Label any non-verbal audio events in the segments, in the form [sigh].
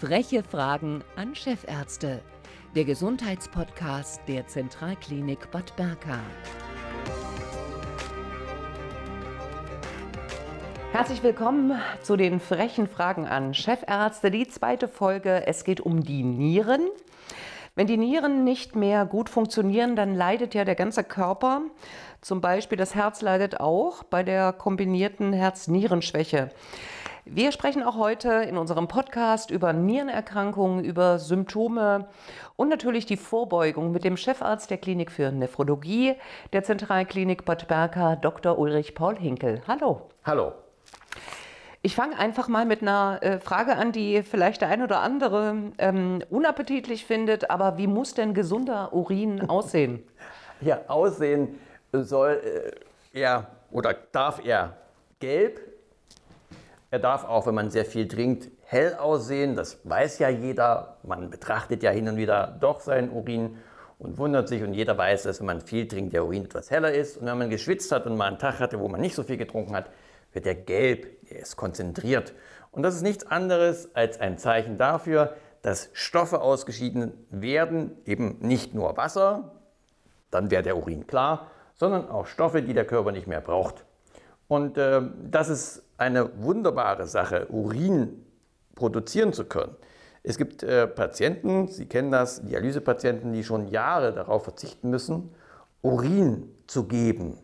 Freche Fragen an Chefärzte. Der Gesundheitspodcast der Zentralklinik Bad Berka. Herzlich willkommen zu den frechen Fragen an Chefärzte. Die zweite Folge. Es geht um die Nieren. Wenn die Nieren nicht mehr gut funktionieren, dann leidet ja der ganze Körper. Zum Beispiel das Herz leidet auch bei der kombinierten Herz-Nieren-Schwäche. Wir sprechen auch heute in unserem Podcast über Nierenerkrankungen, über Symptome und natürlich die Vorbeugung mit dem Chefarzt der Klinik für Nephrologie der Zentralklinik Bad Berka, Dr. Ulrich Paul Hinkel. Hallo. Hallo. Ich fange einfach mal mit einer äh, Frage an, die vielleicht der ein oder andere ähm, unappetitlich findet. Aber wie muss denn gesunder Urin [laughs] aussehen? ja, aussehen soll äh, er oder darf er gelb, er darf auch, wenn man sehr viel trinkt, hell aussehen. Das weiß ja jeder. Man betrachtet ja hin und wieder doch seinen Urin und wundert sich. Und jeder weiß, dass wenn man viel trinkt, der Urin etwas heller ist. Und wenn man geschwitzt hat und mal einen Tag hatte, wo man nicht so viel getrunken hat, wird er gelb. Er ist konzentriert. Und das ist nichts anderes als ein Zeichen dafür, dass Stoffe ausgeschieden werden, eben nicht nur Wasser, dann wäre der Urin klar, sondern auch Stoffe, die der Körper nicht mehr braucht. Und äh, das ist eine wunderbare Sache, Urin produzieren zu können. Es gibt äh, Patienten, Sie kennen das, Dialysepatienten, die schon Jahre darauf verzichten müssen, Urin zu geben.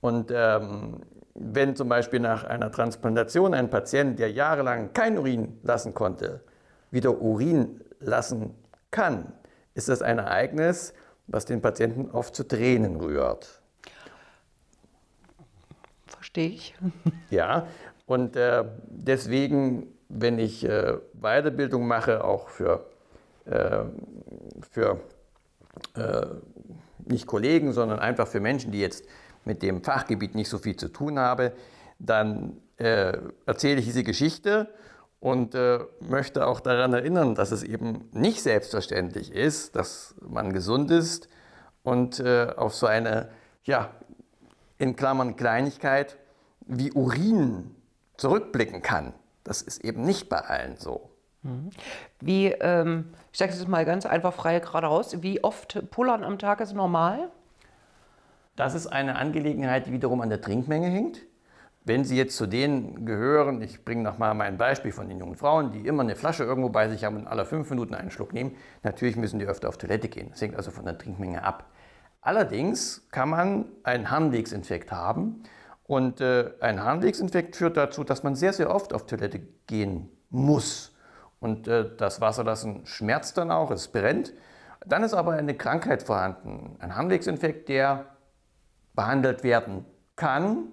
Und ähm, wenn zum Beispiel nach einer Transplantation ein Patient, der jahrelang kein Urin lassen konnte, wieder Urin lassen kann, ist das ein Ereignis, was den Patienten oft zu Tränen rührt. Verstehe ich. Ja, und äh, deswegen, wenn ich äh, Weiterbildung mache, auch für, äh, für äh, nicht Kollegen, sondern einfach für Menschen, die jetzt mit dem Fachgebiet nicht so viel zu tun haben, dann äh, erzähle ich diese Geschichte und äh, möchte auch daran erinnern, dass es eben nicht selbstverständlich ist, dass man gesund ist und auf so eine, ja, in Klammern Kleinigkeit wie Urin zurückblicken kann. Das ist eben nicht bei allen so. Mhm. Wie, ähm, ich sage es mal ganz einfach frei geradeaus, wie oft pullern am Tag ist normal? Das ist eine Angelegenheit, die wiederum an der Trinkmenge hängt. Wenn Sie jetzt zu denen gehören, ich bringe nochmal mein Beispiel von den jungen Frauen, die immer eine Flasche irgendwo bei sich haben und alle fünf Minuten einen Schluck nehmen, natürlich müssen die öfter auf Toilette gehen. Das hängt also von der Trinkmenge ab. Allerdings kann man einen Harnwegsinfekt haben und äh, ein Harnwegsinfekt führt dazu, dass man sehr, sehr oft auf Toilette gehen muss. Und äh, das Wasserlassen schmerzt dann auch, es brennt. Dann ist aber eine Krankheit vorhanden, ein Harnwegsinfekt, der behandelt werden kann.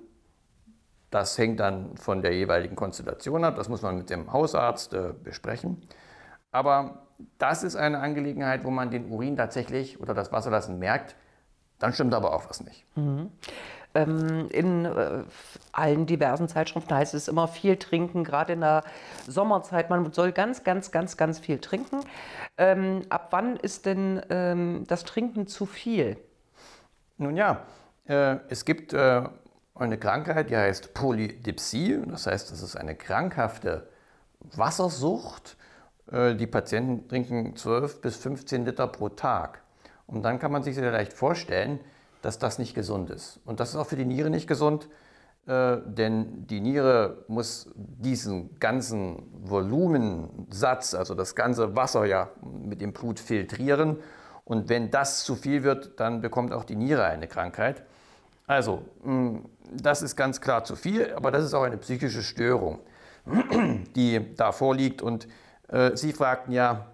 Das hängt dann von der jeweiligen Konstellation ab. Das muss man mit dem Hausarzt äh, besprechen. Aber das ist eine Angelegenheit, wo man den Urin tatsächlich oder das Wasserlassen merkt. Dann stimmt aber auch was nicht. Mhm. Ähm, in äh, allen diversen Zeitschriften heißt es immer viel trinken, gerade in der Sommerzeit. Man soll ganz, ganz, ganz, ganz viel trinken. Ähm, ab wann ist denn ähm, das Trinken zu viel? Nun ja, äh, es gibt äh, eine Krankheit, die heißt Polydipsie. Das heißt, das ist eine krankhafte Wassersucht. Äh, die Patienten trinken 12 bis 15 Liter pro Tag. Und dann kann man sich sehr leicht vorstellen, dass das nicht gesund ist. Und das ist auch für die Niere nicht gesund, äh, denn die Niere muss diesen ganzen Volumensatz, also das ganze Wasser ja mit dem Blut filtrieren. Und wenn das zu viel wird, dann bekommt auch die Niere eine Krankheit. Also, das ist ganz klar zu viel, aber das ist auch eine psychische Störung, [clears throat] die da vorliegt. Und äh, Sie fragten ja,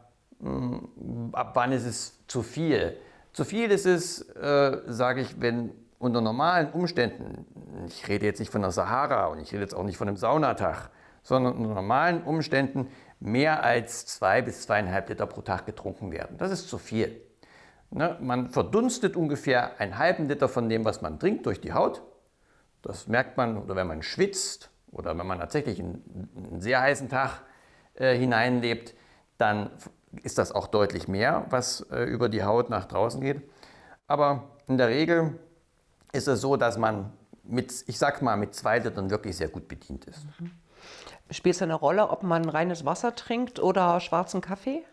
ab wann ist es zu viel? Zu viel ist es, äh, sage ich, wenn unter normalen Umständen, ich rede jetzt nicht von der Sahara und ich rede jetzt auch nicht von einem Saunatag, sondern unter normalen Umständen mehr als zwei bis zweieinhalb Liter pro Tag getrunken werden. Das ist zu viel. Ne? Man verdunstet ungefähr einen halben Liter von dem, was man trinkt, durch die Haut. Das merkt man, oder wenn man schwitzt oder wenn man tatsächlich einen, einen sehr heißen Tag äh, hineinlebt, dann ist das auch deutlich mehr, was äh, über die Haut nach draußen geht. Aber in der Regel ist es so, dass man mit, ich sag mal, mit zwei Litern wirklich sehr gut bedient ist. Mhm. Spielt es eine Rolle, ob man reines Wasser trinkt oder schwarzen Kaffee?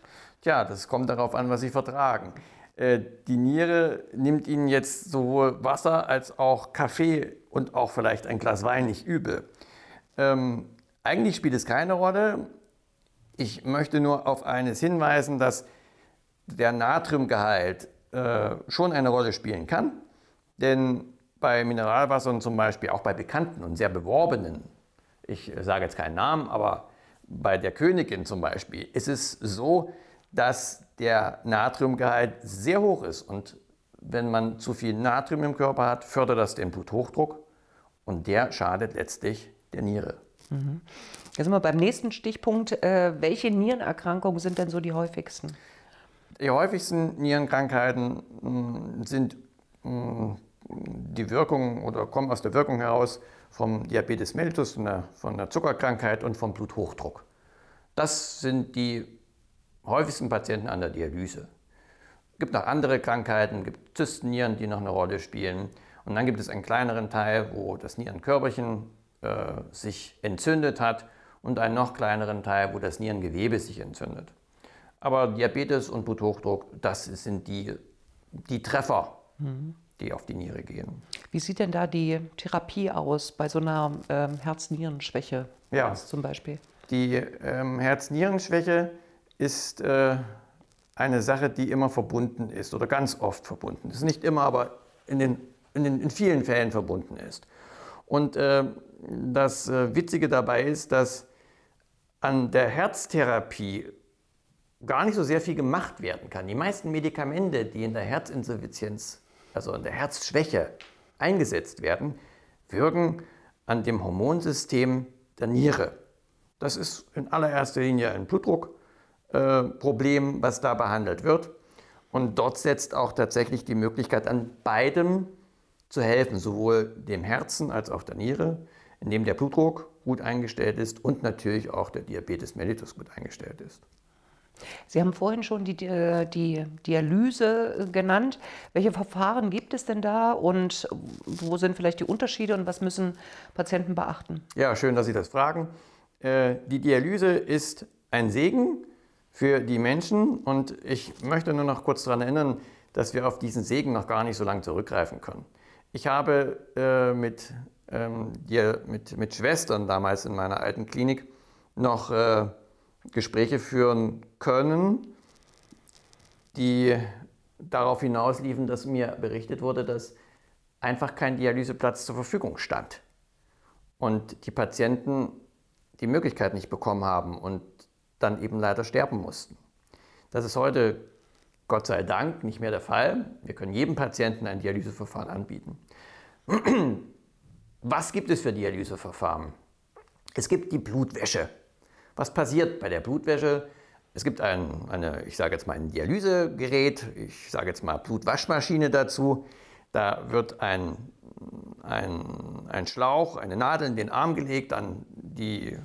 Tja, das kommt darauf an, was Sie vertragen. Äh, die Niere nimmt Ihnen jetzt sowohl Wasser als auch Kaffee und auch vielleicht ein Glas Wein nicht übel. Ähm, eigentlich spielt es keine Rolle. Ich möchte nur auf eines hinweisen, dass der Natriumgehalt äh, schon eine Rolle spielen kann. Denn bei Mineralwassern zum Beispiel, auch bei bekannten und sehr beworbenen, ich sage jetzt keinen Namen, aber bei der Königin zum Beispiel, ist es so, dass der Natriumgehalt sehr hoch ist. Und wenn man zu viel Natrium im Körper hat, fördert das den Bluthochdruck und der schadet letztlich der Niere. Mhm. Jetzt sind wir beim nächsten Stichpunkt. Äh, welche Nierenerkrankungen sind denn so die häufigsten? Die häufigsten Nierenkrankheiten mh, sind mh, die Wirkung oder kommen aus der Wirkung heraus vom Diabetes mellitus, von der, von der Zuckerkrankheit und vom Bluthochdruck. Das sind die häufigsten Patienten an der Dialyse. Es gibt noch andere Krankheiten, es gibt Zystennieren, die noch eine Rolle spielen. Und dann gibt es einen kleineren Teil, wo das Nierenkörperchen äh, sich entzündet hat und einen noch kleineren Teil, wo das Nierengewebe sich entzündet. Aber Diabetes und Bluthochdruck, das sind die, die Treffer, mhm. die auf die Niere gehen. Wie sieht denn da die Therapie aus bei so einer ähm, Herz-Nieren-Schwäche ja. zum Beispiel? Die ähm, Herz-Nieren-Schwäche ist äh, eine Sache, die immer verbunden ist oder ganz oft verbunden ist. Nicht immer, aber in, den, in, den, in vielen Fällen verbunden ist. Und äh, das äh, Witzige dabei ist, dass an der Herztherapie gar nicht so sehr viel gemacht werden kann. Die meisten Medikamente, die in der Herzinsuffizienz, also in der Herzschwäche eingesetzt werden, wirken an dem Hormonsystem der Niere. Das ist in allererster Linie ein Blutdruckproblem, äh, was da behandelt wird. Und dort setzt auch tatsächlich die Möglichkeit an, beidem zu helfen, sowohl dem Herzen als auch der Niere, indem der Blutdruck gut eingestellt ist und natürlich auch der Diabetes mellitus gut eingestellt ist. Sie haben vorhin schon die, die Dialyse genannt. Welche Verfahren gibt es denn da und wo sind vielleicht die Unterschiede und was müssen Patienten beachten? Ja, schön, dass Sie das fragen. Äh, die Dialyse ist ein Segen für die Menschen und ich möchte nur noch kurz daran erinnern, dass wir auf diesen Segen noch gar nicht so lange zurückgreifen können. Ich habe äh, mit, ähm, mit, mit Schwestern damals in meiner alten Klinik noch äh, Gespräche führen können, die darauf hinausliefen, dass mir berichtet wurde, dass einfach kein Dialyseplatz zur Verfügung stand und die Patienten die Möglichkeit nicht bekommen haben und dann eben leider sterben mussten. Das ist heute Gott sei Dank nicht mehr der Fall. Wir können jedem Patienten ein Dialyseverfahren anbieten. Was gibt es für Dialyseverfahren? Es gibt die Blutwäsche. Was passiert bei der Blutwäsche? Es gibt ein, eine, ich sage jetzt mal ein Dialysegerät, ich sage jetzt mal Blutwaschmaschine dazu. Da wird ein, ein, ein Schlauch, eine Nadel in den Arm gelegt, an die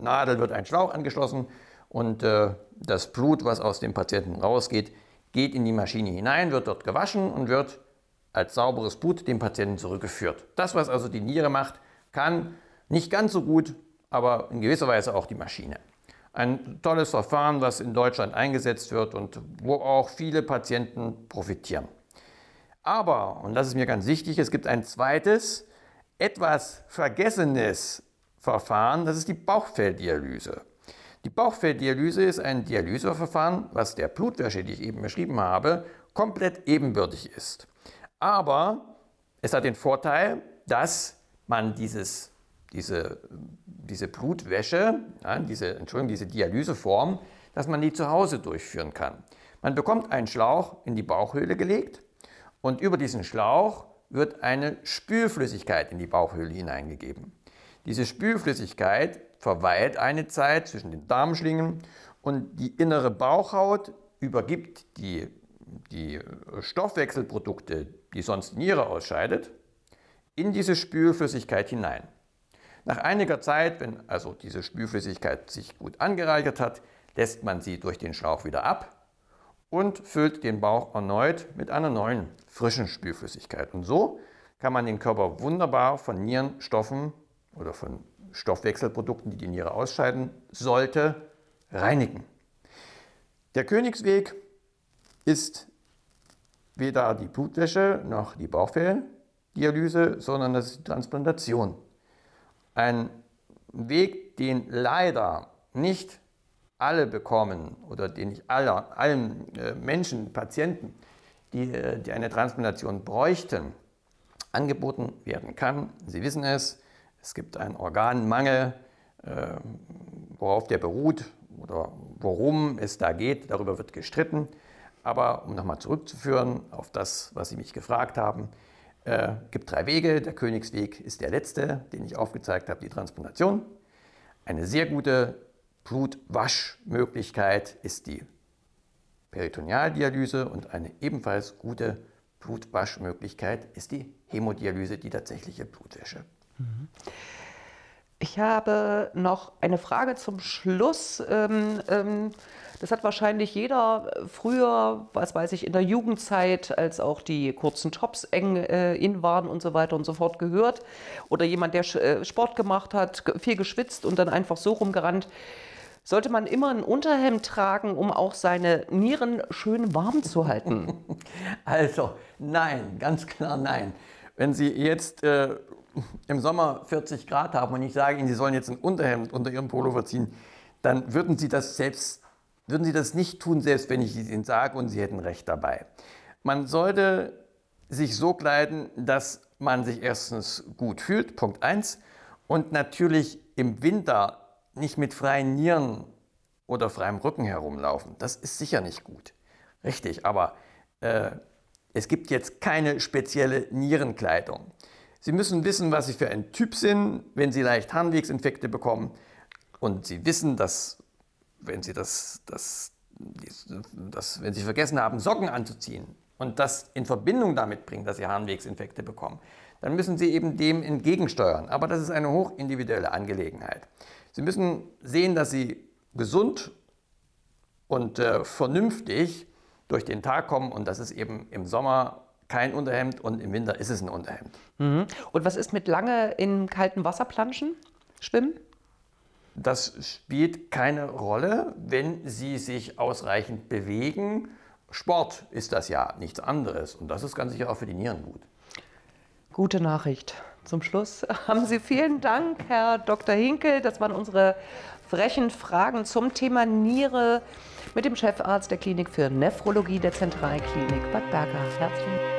Nadel wird ein Schlauch angeschlossen und äh, das Blut, was aus dem Patienten rausgeht, geht in die Maschine hinein, wird dort gewaschen und wird als sauberes Blut dem Patienten zurückgeführt. Das, was also die Niere macht, kann nicht ganz so gut aber in gewisser Weise auch die Maschine. Ein tolles Verfahren, was in Deutschland eingesetzt wird und wo auch viele Patienten profitieren. Aber, und das ist mir ganz wichtig, es gibt ein zweites, etwas vergessenes Verfahren, das ist die Bauchfelddialyse. Die Bauchfelddialyse ist ein Dialyseverfahren, was der Blutwäsche, die ich eben beschrieben habe, komplett ebenbürtig ist. Aber es hat den Vorteil, dass man dieses, diese diese Blutwäsche, diese, Entschuldigung, diese Dialyseform, dass man die zu Hause durchführen kann. Man bekommt einen Schlauch in die Bauchhöhle gelegt und über diesen Schlauch wird eine Spülflüssigkeit in die Bauchhöhle hineingegeben. Diese Spülflüssigkeit verweilt eine Zeit zwischen den Darmschlingen und die innere Bauchhaut übergibt die, die Stoffwechselprodukte, die sonst Niere ausscheidet, in diese Spülflüssigkeit hinein. Nach einiger Zeit, wenn also diese Spülflüssigkeit sich gut angereichert hat, lässt man sie durch den Schlauch wieder ab und füllt den Bauch erneut mit einer neuen, frischen Spülflüssigkeit. Und so kann man den Körper wunderbar von Nierenstoffen oder von Stoffwechselprodukten, die die Niere ausscheiden sollte, reinigen. Der Königsweg ist weder die Blutwäsche noch die Bauchfelldialyse, sondern das ist die Transplantation. Ein Weg, den leider nicht alle bekommen oder den nicht alle, allen äh, Menschen, Patienten, die, äh, die eine Transplantation bräuchten, angeboten werden kann. Sie wissen es, es gibt einen Organmangel, äh, worauf der beruht oder worum es da geht, darüber wird gestritten. Aber um nochmal zurückzuführen auf das, was Sie mich gefragt haben, äh, gibt drei Wege. Der Königsweg ist der letzte, den ich aufgezeigt habe, die Transplantation. Eine sehr gute Blutwaschmöglichkeit ist die Peritonealdialyse und eine ebenfalls gute Blutwaschmöglichkeit ist die Hämodialyse, die tatsächliche Blutwäsche. Ich habe noch eine Frage zum Schluss. Ähm, ähm, das hat wahrscheinlich jeder früher, was weiß ich, in der Jugendzeit, als auch die kurzen Tops eng äh, in waren und so weiter und so fort gehört. Oder jemand, der äh, Sport gemacht hat, viel geschwitzt und dann einfach so rumgerannt. Sollte man immer ein Unterhemd tragen, um auch seine Nieren schön warm zu halten? [laughs] Also nein, ganz klar nein. Wenn Sie jetzt äh, im Sommer 40 Grad haben und ich sage Ihnen, Sie sollen jetzt ein Unterhemd unter Ihrem Pullover ziehen, dann würden Sie das selbst würden Sie das nicht tun, selbst wenn ich es Ihnen sage und Sie hätten recht dabei. Man sollte sich so kleiden, dass man sich erstens gut fühlt, Punkt 1, und natürlich im Winter nicht mit freien Nieren oder freiem Rücken herumlaufen. Das ist sicher nicht gut. Richtig, aber äh, es gibt jetzt keine spezielle Nierenkleidung. Sie müssen wissen, was Sie für ein Typ sind, wenn Sie leicht Harnwegsinfekte bekommen. Und Sie wissen, dass wenn Sie das, das, das, wenn Sie vergessen haben, Socken anzuziehen und das in Verbindung damit bringen, dass Sie Harnwegsinfekte bekommen, dann müssen Sie eben dem entgegensteuern. Aber das ist eine hochindividuelle Angelegenheit. Sie müssen sehen, dass Sie gesund und äh, vernünftig durch den Tag kommen und das ist eben im Sommer kein Unterhemd und im Winter ist es ein Unterhemd. Mhm. Und was ist mit lange in kaltem Wasser planschen, schwimmen? Das spielt keine Rolle, wenn Sie sich ausreichend bewegen. Sport ist das ja nichts anderes und das ist ganz sicher auch für die Nieren gut. Gute Nachricht. Zum Schluss [laughs] haben Sie vielen Dank, Herr Dr. Hinkel. Das waren unsere frechen Fragen zum Thema Niere mit dem Chefarzt der Klinik für Nephrologie der Zentralklinik Bad Berka. Herzlichen Dank.